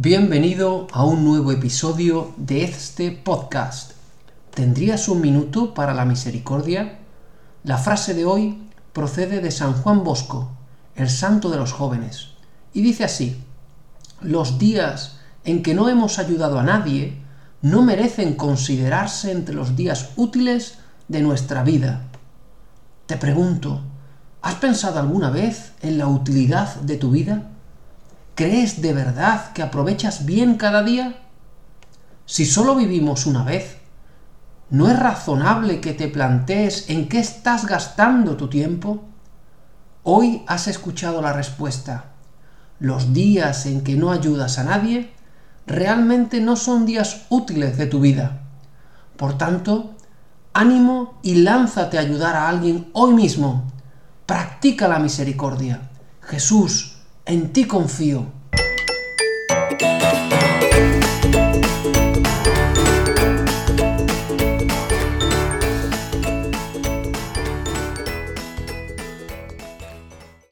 Bienvenido a un nuevo episodio de este podcast. ¿Tendrías un minuto para la misericordia? La frase de hoy procede de San Juan Bosco, el santo de los jóvenes, y dice así, los días en que no hemos ayudado a nadie no merecen considerarse entre los días útiles de nuestra vida. Te pregunto, ¿has pensado alguna vez en la utilidad de tu vida? ¿Crees de verdad que aprovechas bien cada día? Si solo vivimos una vez, ¿no es razonable que te plantees en qué estás gastando tu tiempo? Hoy has escuchado la respuesta. Los días en que no ayudas a nadie realmente no son días útiles de tu vida. Por tanto, ánimo y lánzate a ayudar a alguien hoy mismo. Practica la misericordia. Jesús, en ti confío.